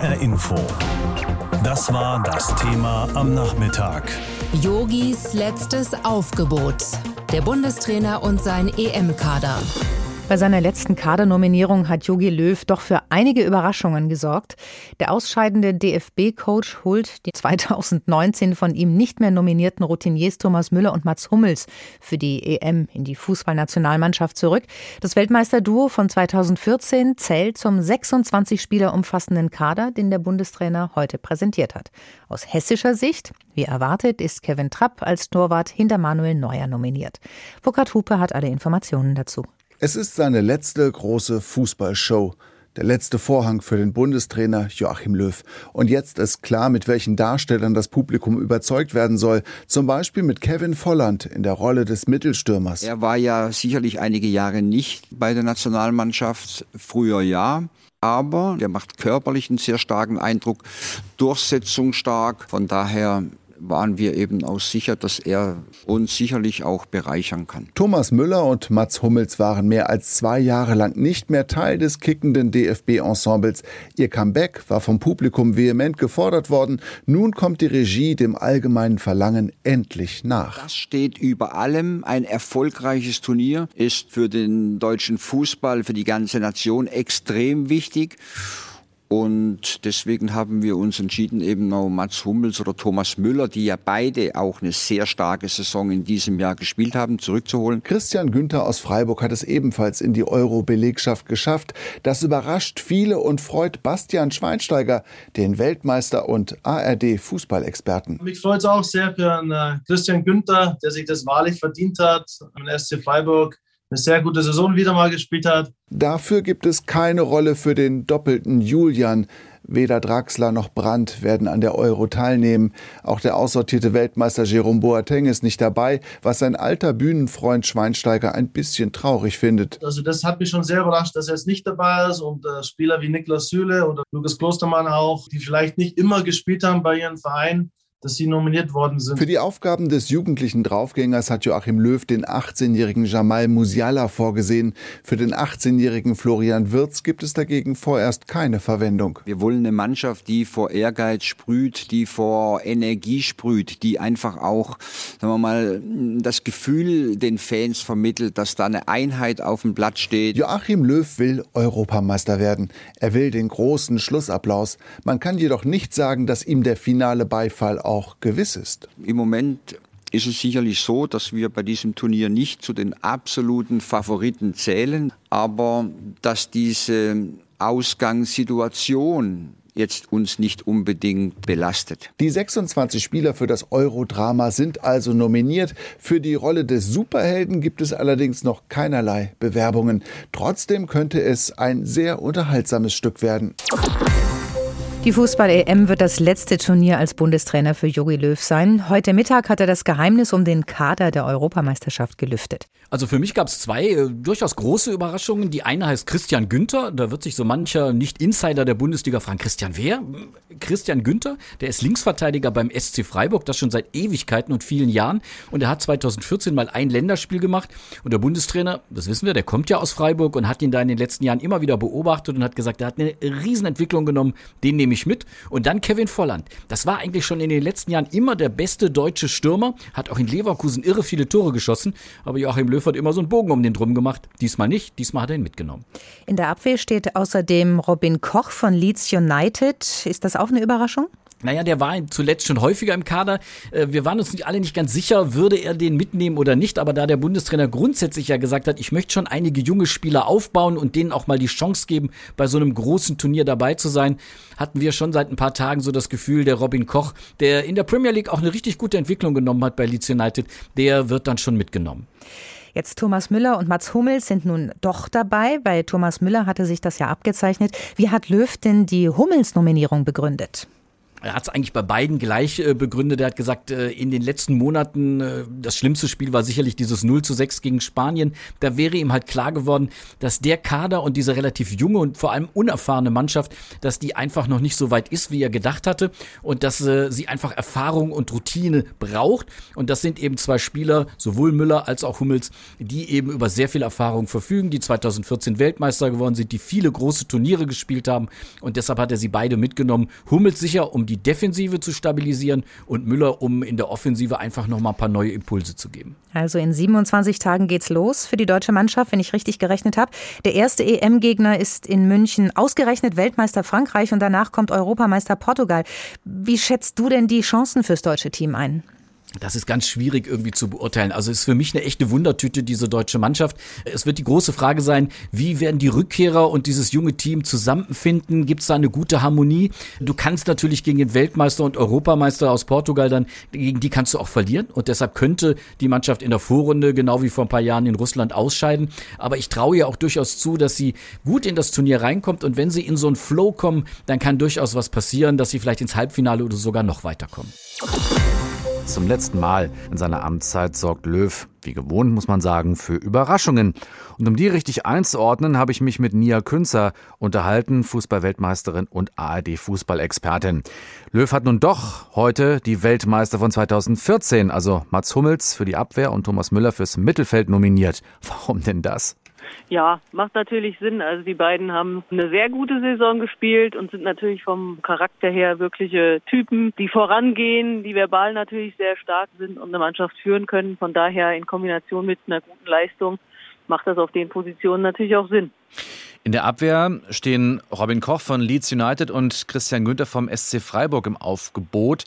HR Info. Das war das Thema am Nachmittag. Yogis letztes Aufgebot. Der Bundestrainer und sein EM-Kader. Bei seiner letzten Kadernominierung hat Jogi Löw doch für einige Überraschungen gesorgt. Der ausscheidende DFB-Coach holt die 2019 von ihm nicht mehr nominierten Routiniers Thomas Müller und Mats Hummels für die EM in die Fußballnationalmannschaft zurück. Das Weltmeisterduo von 2014 zählt zum 26 Spieler umfassenden Kader, den der Bundestrainer heute präsentiert hat. Aus hessischer Sicht, wie erwartet, ist Kevin Trapp als Torwart hinter Manuel Neuer nominiert. Burkhard Hupe hat alle Informationen dazu. Es ist seine letzte große Fußballshow. Der letzte Vorhang für den Bundestrainer Joachim Löw. Und jetzt ist klar, mit welchen Darstellern das Publikum überzeugt werden soll. Zum Beispiel mit Kevin Volland in der Rolle des Mittelstürmers. Er war ja sicherlich einige Jahre nicht bei der Nationalmannschaft, früher ja. Aber der macht körperlich einen sehr starken Eindruck, durchsetzungsstark. Von daher waren wir eben auch sicher, dass er uns sicherlich auch bereichern kann. Thomas Müller und Mats Hummels waren mehr als zwei Jahre lang nicht mehr Teil des kickenden DFB-Ensembles. Ihr Comeback war vom Publikum vehement gefordert worden. Nun kommt die Regie dem allgemeinen Verlangen endlich nach. Das steht über allem. Ein erfolgreiches Turnier ist für den deutschen Fußball, für die ganze Nation extrem wichtig. Und deswegen haben wir uns entschieden, eben noch Mats Hummels oder Thomas Müller, die ja beide auch eine sehr starke Saison in diesem Jahr gespielt haben, zurückzuholen. Christian Günther aus Freiburg hat es ebenfalls in die Euro-Belegschaft geschafft. Das überrascht viele und freut Bastian Schweinsteiger, den Weltmeister und ARD-Fußballexperten. Mich freut es auch sehr für einen äh, Christian Günther, der sich das wahrlich verdient hat, am SC Freiburg eine sehr gute Saison wieder mal gespielt hat. Dafür gibt es keine Rolle für den doppelten Julian. Weder Draxler noch Brandt werden an der Euro teilnehmen. Auch der aussortierte Weltmeister Jerome Boateng ist nicht dabei, was sein alter Bühnenfreund Schweinsteiger ein bisschen traurig findet. Also das hat mich schon sehr überrascht, dass er jetzt nicht dabei ist und äh, Spieler wie Niklas Süle oder Lukas Klostermann auch, die vielleicht nicht immer gespielt haben bei ihren Vereinen, dass sie nominiert worden sind. Für die Aufgaben des jugendlichen Draufgängers hat Joachim Löw den 18-jährigen Jamal Musiala vorgesehen. Für den 18-jährigen Florian Wirz gibt es dagegen vorerst keine Verwendung. Wir wollen eine Mannschaft, die vor Ehrgeiz sprüht, die vor Energie sprüht, die einfach auch, sagen wir mal, das Gefühl den Fans vermittelt, dass da eine Einheit auf dem Blatt steht. Joachim Löw will Europameister werden. Er will den großen Schlussapplaus. Man kann jedoch nicht sagen, dass ihm der finale Beifall auch gewiss ist? Im Moment ist es sicherlich so, dass wir bei diesem Turnier nicht zu den absoluten Favoriten zählen, aber dass diese Ausgangssituation jetzt uns nicht unbedingt belastet. Die 26 Spieler für das Eurodrama sind also nominiert. Für die Rolle des Superhelden gibt es allerdings noch keinerlei Bewerbungen. Trotzdem könnte es ein sehr unterhaltsames Stück werden. Die Fußball-EM wird das letzte Turnier als Bundestrainer für Jogi Löw sein. Heute Mittag hat er das Geheimnis um den Kader der Europameisterschaft gelüftet. Also für mich gab es zwei äh, durchaus große Überraschungen. Die eine heißt Christian Günther. Da wird sich so mancher Nicht-Insider der Bundesliga fragen, Christian wer? Christian Günther, der ist Linksverteidiger beim SC Freiburg, das schon seit Ewigkeiten und vielen Jahren. Und er hat 2014 mal ein Länderspiel gemacht. Und der Bundestrainer, das wissen wir, der kommt ja aus Freiburg und hat ihn da in den letzten Jahren immer wieder beobachtet und hat gesagt, er hat eine Riesenentwicklung genommen, den nehme ich mit. Und dann Kevin Volland. Das war eigentlich schon in den letzten Jahren immer der beste deutsche Stürmer, hat auch in Leverkusen irre viele Tore geschossen. Aber Joachim Löw hat immer so einen Bogen um den drum gemacht. Diesmal nicht, diesmal hat er ihn mitgenommen. In der Abwehr steht außerdem Robin Koch von Leeds United. Ist das auch eine Überraschung? Naja, der war zuletzt schon häufiger im Kader. Äh, wir waren uns alle nicht ganz sicher, würde er den mitnehmen oder nicht. Aber da der Bundestrainer grundsätzlich ja gesagt hat, ich möchte schon einige junge Spieler aufbauen und denen auch mal die Chance geben, bei so einem großen Turnier dabei zu sein, hatten wir schon seit ein paar Tagen so das Gefühl, der Robin Koch, der in der Premier League auch eine richtig gute Entwicklung genommen hat bei Leeds United, der wird dann schon mitgenommen. Jetzt Thomas Müller und Mats Hummels sind nun doch dabei. Bei Thomas Müller hatte sich das ja abgezeichnet. Wie hat Löw denn die Hummels-Nominierung begründet? Er hat es eigentlich bei beiden gleich äh, begründet. Er hat gesagt, äh, in den letzten Monaten, äh, das schlimmste Spiel war sicherlich dieses 0 zu 6 gegen Spanien. Da wäre ihm halt klar geworden, dass der Kader und diese relativ junge und vor allem unerfahrene Mannschaft, dass die einfach noch nicht so weit ist, wie er gedacht hatte und dass äh, sie einfach Erfahrung und Routine braucht. Und das sind eben zwei Spieler, sowohl Müller als auch Hummels, die eben über sehr viel Erfahrung verfügen, die 2014 Weltmeister geworden sind, die viele große Turniere gespielt haben. Und deshalb hat er sie beide mitgenommen. Hummels sicher, um die Defensive zu stabilisieren und Müller, um in der Offensive einfach nochmal ein paar neue Impulse zu geben. Also in 27 Tagen geht's los für die deutsche Mannschaft, wenn ich richtig gerechnet habe. Der erste EM-Gegner ist in München ausgerechnet Weltmeister Frankreich und danach kommt Europameister Portugal. Wie schätzt du denn die Chancen fürs deutsche Team ein? Das ist ganz schwierig irgendwie zu beurteilen. Also ist für mich eine echte Wundertüte, diese deutsche Mannschaft. Es wird die große Frage sein, wie werden die Rückkehrer und dieses junge Team zusammenfinden? Gibt es da eine gute Harmonie? Du kannst natürlich gegen den Weltmeister und Europameister aus Portugal dann, gegen die kannst du auch verlieren. Und deshalb könnte die Mannschaft in der Vorrunde, genau wie vor ein paar Jahren in Russland, ausscheiden. Aber ich traue ihr auch durchaus zu, dass sie gut in das Turnier reinkommt. Und wenn sie in so einen Flow kommen, dann kann durchaus was passieren, dass sie vielleicht ins Halbfinale oder sogar noch weiterkommen. Zum letzten Mal in seiner Amtszeit sorgt Löw, wie gewohnt muss man sagen, für Überraschungen. Und um die richtig einzuordnen, habe ich mich mit Nia Künzer unterhalten, Fußballweltmeisterin und ARD-Fußballexpertin. Löw hat nun doch heute die Weltmeister von 2014, also Mats Hummels für die Abwehr und Thomas Müller fürs Mittelfeld nominiert. Warum denn das? Ja, macht natürlich Sinn. Also die beiden haben eine sehr gute Saison gespielt und sind natürlich vom Charakter her wirkliche Typen, die vorangehen, die verbal natürlich sehr stark sind und eine Mannschaft führen können. Von daher in Kombination mit einer guten Leistung macht das auf den Positionen natürlich auch Sinn. In der Abwehr stehen Robin Koch von Leeds United und Christian Günther vom SC Freiburg im Aufgebot.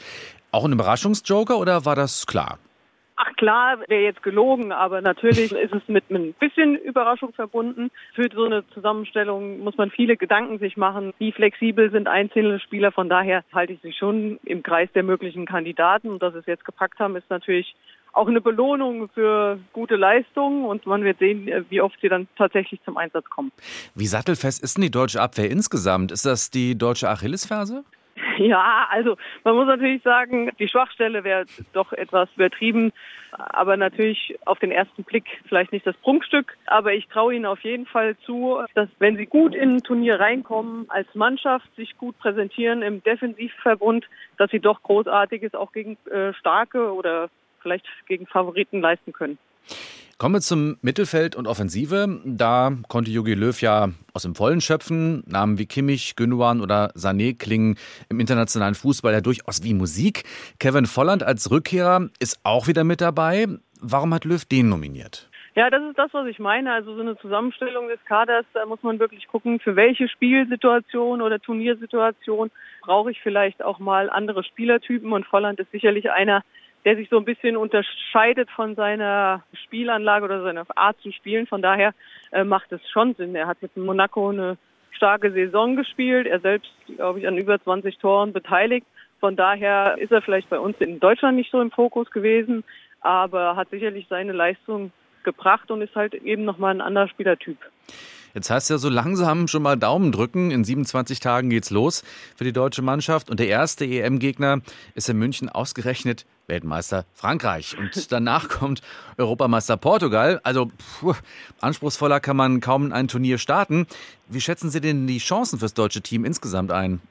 Auch ein Überraschungsjoker oder war das klar? Ach klar, wäre jetzt gelogen, aber natürlich ist es mit ein bisschen Überraschung verbunden. Für so eine Zusammenstellung muss man viele Gedanken sich machen. Wie flexibel sind einzelne Spieler? Von daher halte ich sie schon im Kreis der möglichen Kandidaten. Und dass sie es jetzt gepackt haben, ist natürlich auch eine Belohnung für gute Leistungen und man wird sehen, wie oft sie dann tatsächlich zum Einsatz kommen. Wie sattelfest ist denn die deutsche Abwehr insgesamt? Ist das die deutsche Achillesferse? Ja, also man muss natürlich sagen, die Schwachstelle wäre doch etwas übertrieben, aber natürlich auf den ersten Blick vielleicht nicht das Prunkstück. Aber ich traue ihnen auf jeden Fall zu, dass wenn sie gut in ein Turnier reinkommen, als Mannschaft sich gut präsentieren im Defensivverbund, dass sie doch Großartiges auch gegen äh, starke oder vielleicht gegen Favoriten leisten können. Kommen wir zum Mittelfeld und Offensive. Da konnte Jogi Löw ja aus dem Vollen schöpfen. Namen wie Kimmich, Gündogan oder Sané klingen im internationalen Fußball ja durchaus wie Musik. Kevin Volland als Rückkehrer ist auch wieder mit dabei. Warum hat Löw den nominiert? Ja, das ist das, was ich meine. Also so eine Zusammenstellung des Kaders, da muss man wirklich gucken, für welche Spielsituation oder Turniersituation brauche ich vielleicht auch mal andere Spielertypen. Und Volland ist sicherlich einer, der sich so ein bisschen unterscheidet von seiner Spielanlage oder seiner Art zu spielen. Von daher äh, macht es schon Sinn. Er hat mit Monaco eine starke Saison gespielt. Er selbst, glaube ich, an über 20 Toren beteiligt. Von daher ist er vielleicht bei uns in Deutschland nicht so im Fokus gewesen, aber hat sicherlich seine Leistung gebracht und ist halt eben nochmal ein anderer Spielertyp. Jetzt heißt ja so langsam schon mal Daumen drücken. In 27 Tagen geht's los für die deutsche Mannschaft. Und der erste EM-Gegner ist in München ausgerechnet Weltmeister Frankreich. Und danach kommt Europameister Portugal. Also puh, anspruchsvoller kann man kaum in ein Turnier starten. Wie schätzen Sie denn die Chancen fürs deutsche Team insgesamt ein?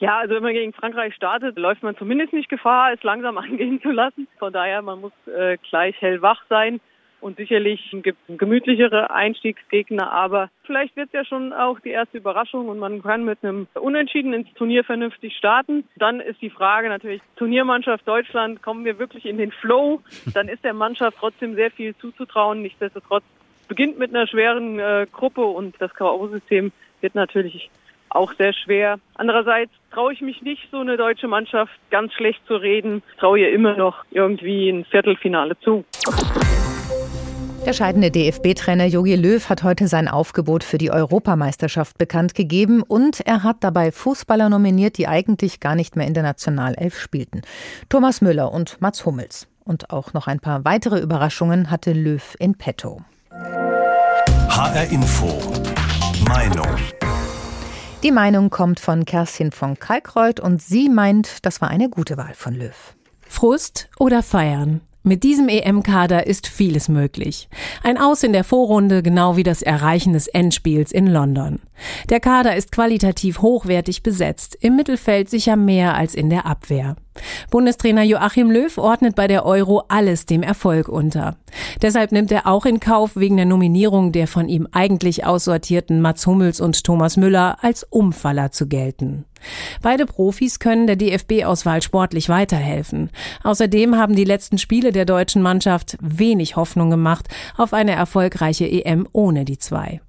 Ja, also wenn man gegen Frankreich startet, läuft man zumindest nicht Gefahr, es langsam angehen zu lassen. Von daher, man muss äh, gleich hellwach sein. Und sicherlich gibt es gemütlichere Einstiegsgegner, aber vielleicht wird es ja schon auch die erste Überraschung und man kann mit einem Unentschieden ins Turnier vernünftig starten. Dann ist die Frage natürlich, Turniermannschaft Deutschland, kommen wir wirklich in den Flow? Dann ist der Mannschaft trotzdem sehr viel zuzutrauen. Nichtsdestotrotz beginnt mit einer schweren äh, Gruppe und das K.O.-System wird natürlich auch sehr schwer. Andererseits traue ich mich nicht, so eine deutsche Mannschaft ganz schlecht zu reden. Traue ihr immer noch irgendwie ein Viertelfinale zu. Der scheidende DFB-Trainer Jogi Löw hat heute sein Aufgebot für die Europameisterschaft bekannt gegeben und er hat dabei Fußballer nominiert, die eigentlich gar nicht mehr in der Nationalelf spielten. Thomas Müller und Mats Hummels. Und auch noch ein paar weitere Überraschungen hatte Löw in petto. HR Info. Meinung. Die Meinung kommt von Kerstin von Kalkreuth und sie meint, das war eine gute Wahl von Löw. Frust oder feiern? Mit diesem EM-Kader ist vieles möglich. Ein Aus in der Vorrunde, genau wie das Erreichen des Endspiels in London. Der Kader ist qualitativ hochwertig besetzt, im Mittelfeld sicher mehr als in der Abwehr. Bundestrainer Joachim Löw ordnet bei der Euro alles dem Erfolg unter. Deshalb nimmt er auch in Kauf, wegen der Nominierung der von ihm eigentlich aussortierten Mats Hummels und Thomas Müller als Umfaller zu gelten. Beide Profis können der DFB-Auswahl sportlich weiterhelfen. Außerdem haben die letzten Spiele der deutschen Mannschaft wenig Hoffnung gemacht auf eine erfolgreiche EM ohne die zwei.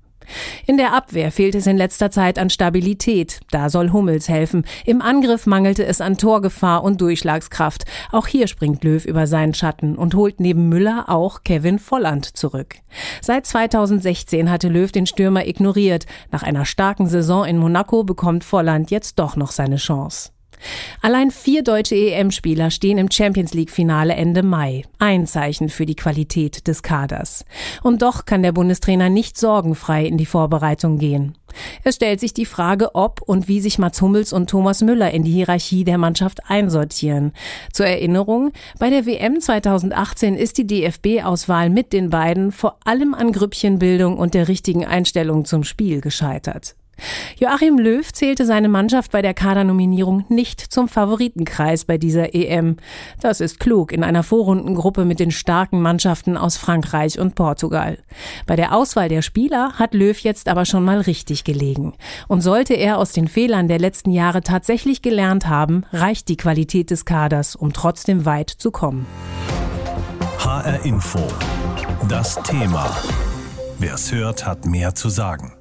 In der Abwehr fehlt es in letzter Zeit an Stabilität. Da soll Hummels helfen. Im Angriff mangelte es an Torgefahr und Durchschlagskraft. Auch hier springt Löw über seinen Schatten und holt neben Müller auch Kevin Volland zurück. Seit 2016 hatte Löw den Stürmer ignoriert. Nach einer starken Saison in Monaco bekommt Volland jetzt doch noch seine Chance. Allein vier deutsche EM-Spieler stehen im Champions League-Finale Ende Mai. Ein Zeichen für die Qualität des Kaders. Und doch kann der Bundestrainer nicht sorgenfrei in die Vorbereitung gehen. Es stellt sich die Frage, ob und wie sich Mats Hummels und Thomas Müller in die Hierarchie der Mannschaft einsortieren. Zur Erinnerung, bei der WM 2018 ist die DFB-Auswahl mit den beiden vor allem an Grüppchenbildung und der richtigen Einstellung zum Spiel gescheitert. Joachim Löw zählte seine Mannschaft bei der Kadernominierung nicht zum Favoritenkreis bei dieser EM. Das ist klug in einer Vorrundengruppe mit den starken Mannschaften aus Frankreich und Portugal. Bei der Auswahl der Spieler hat Löw jetzt aber schon mal richtig gelegen. Und sollte er aus den Fehlern der letzten Jahre tatsächlich gelernt haben, reicht die Qualität des Kaders, um trotzdem weit zu kommen. HR Info. Das Thema. Wer es hört, hat mehr zu sagen.